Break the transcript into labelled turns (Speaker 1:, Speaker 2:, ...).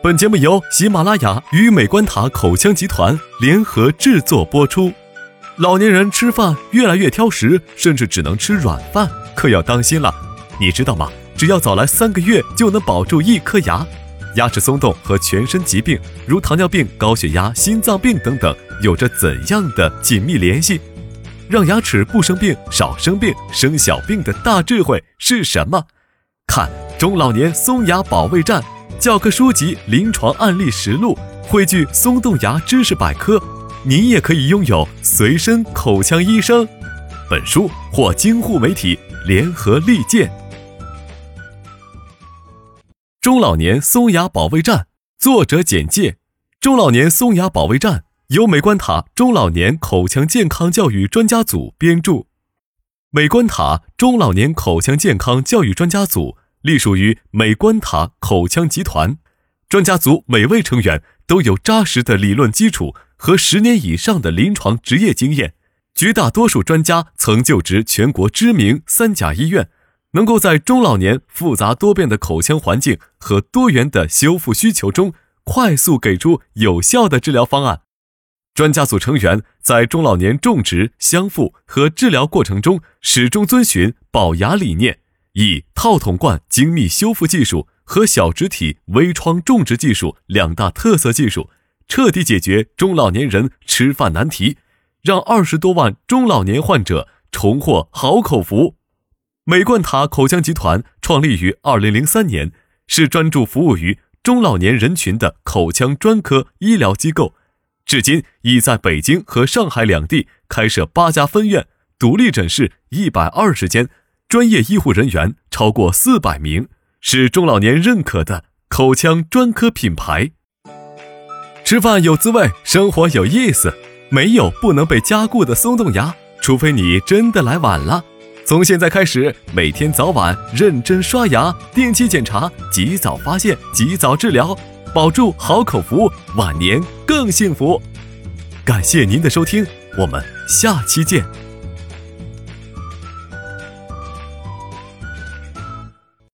Speaker 1: 本节目由喜马拉雅与美观塔口腔集团联合制作播出。老年人吃饭越来越挑食，甚至只能吃软饭，可要当心了。你知道吗？只要早来三个月，就能保住一颗牙。牙齿松动和全身疾病，如糖尿病、高血压、心脏病等等，有着怎样的紧密联系？让牙齿不生病、少生病、生小病的大智慧是什么？看中老年松牙保卫战。教科书籍临床案例实录汇聚松动牙知识百科，您也可以拥有随身口腔医生。本书获京沪媒体联合力荐。中老年松牙保卫战作者简介：中老年松牙保卫战由美观塔中老年口腔健康教育专家组编著，美观塔中老年口腔健康教育专家组。隶属于美观塔口腔集团，专家组每位成员都有扎实的理论基础和十年以上的临床执业经验，绝大多数专家曾就职全国知名三甲医院，能够在中老年复杂多变的口腔环境和多元的修复需求中，快速给出有效的治疗方案。专家组成员在中老年种植、修复和治疗过程中，始终遵循保牙理念。以套筒冠精密修复技术和小植体微创种植技术两大特色技术，彻底解决中老年人吃饭难题，让二十多万中老年患者重获好口福。美冠塔口腔集团创立于二零零三年，是专注服务于中老年人群的口腔专科医疗机构，至今已在北京和上海两地开设八家分院，独立诊室一百二十间。专业医护人员超过四百名，是中老年认可的口腔专科品牌。吃饭有滋味，生活有意思，没有不能被加固的松动牙，除非你真的来晚了。从现在开始，每天早晚认真刷牙，定期检查，及早发现，及早治疗，保住好口福，晚年更幸福。感谢您的收听，我们下期见。